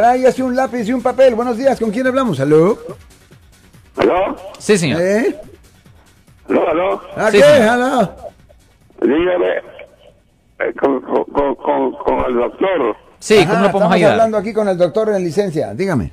Tráigase un lápiz y un papel. Buenos días, ¿con quién hablamos? ¿Aló? ¿Aló? Sí, señor. ¿Eh? ¿Aló, aló? ¿A Sí, qué? señor. ¿Aló? Dígame eh, con, con, con, con- con el doctor. Sí, Ajá, ¿cómo lo podemos estamos ayudar? hablando aquí con el doctor en licencia. Dígame.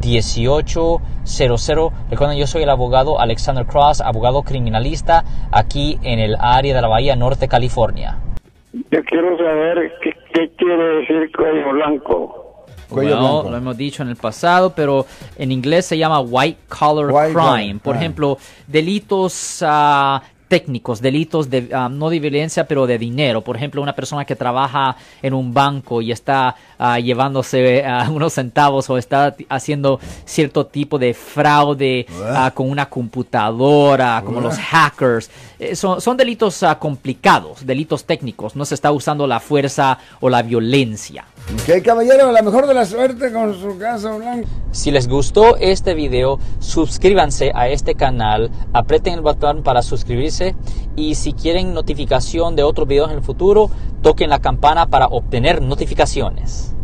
1-800-530-1800. Recuerden, yo soy el abogado Alexander Cross, abogado criminalista aquí en el área de la Bahía Norte, California. Yo quiero saber qué, qué quiere decir cuello blanco. Cuello Bueno, blanco. lo hemos dicho en el pasado, pero en inglés se llama white collar White crime. Por crime. ejemplo, delitos ah, técnicos, delitos de, ah, no de violencia, pero de dinero. Por ejemplo, una persona que trabaja en un banco y está ah, llevándose ah, unos centavos o está haciendo cierto tipo de fraude con una computadora, como los hackers. Eh, son, son delitos complicados, delitos técnicos. No se está usando la fuerza o la violencia. Ok, caballero, la mejor de la suerte con su casa blanca. Si les gustó este video, suscríbanse a este canal, aprieten el botón para suscribirse y si quieren notificación de otros videos en el futuro, toquen la campana para obtener notificaciones.